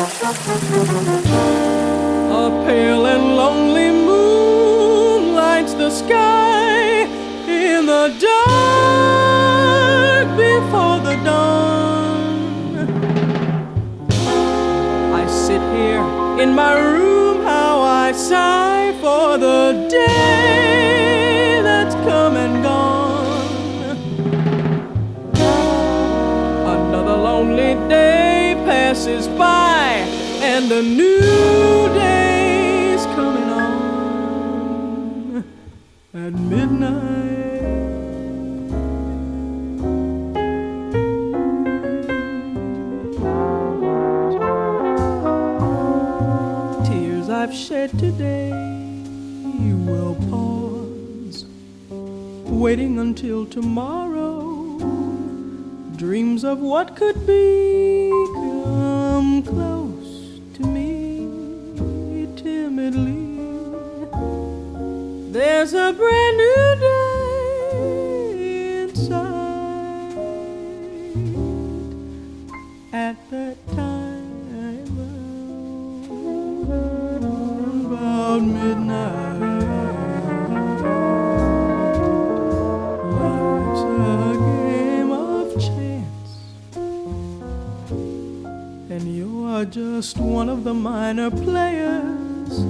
A pale and lonely moon lights the sky in the dark before the dawn. I sit here in my room, how I sigh for the day that's come and gone. Another lonely day passes by, and a new day's coming on at midnight. Tears I've shed today will pause, waiting until tomorrow. Dreams of what could be close to me timidly. There's a brand new day inside at that time about midnight. Are just one of the minor players.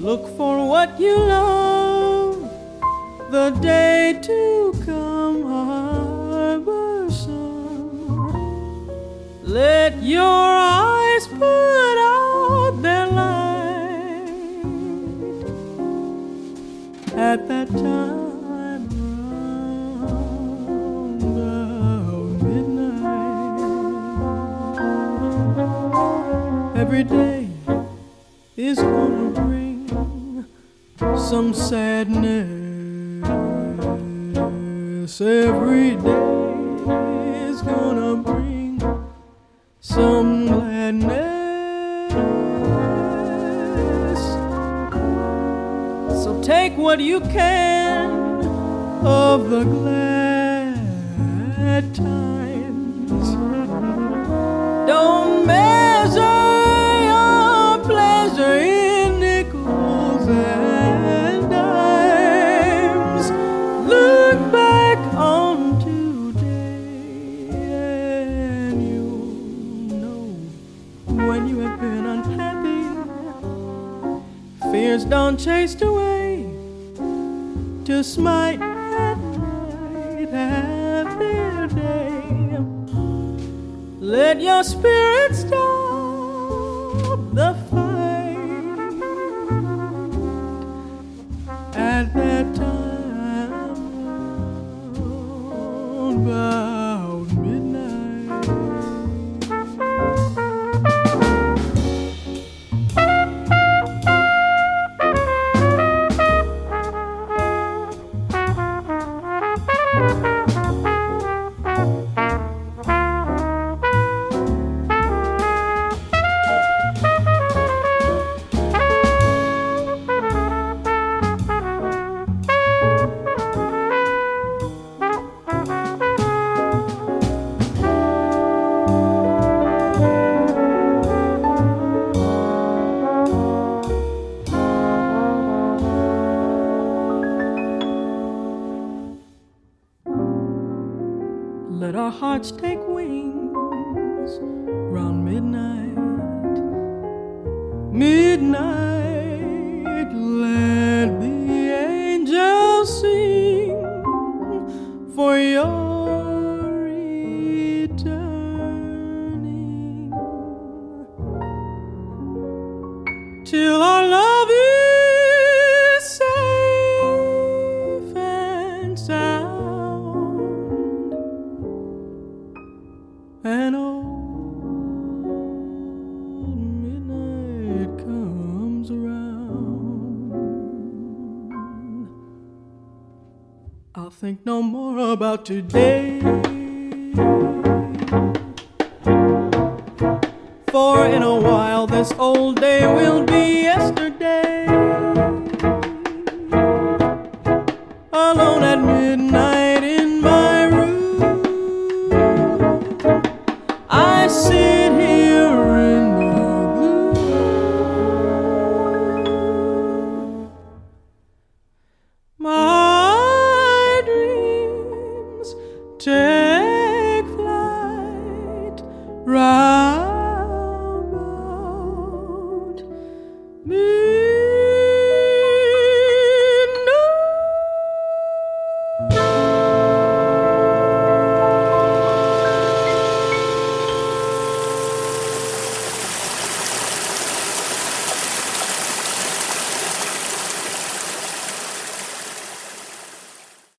Look for what you love, the day to come harborsome. Let your eyes put out their light at that time Every day is gonna bring some sadness. Every day is gonna bring some gladness. So take what you can of the glad times. You have been unhappy. Fears don't chase away to smite at night half their day. Let your spirit stop the fight at that time about Let our hearts take wings round midnight. Midnight, let the angels sing for your returning. Till our love is safe and sound I'll think no more about today. For in a while this old day will be yesterday. Alone at midnight. Moo!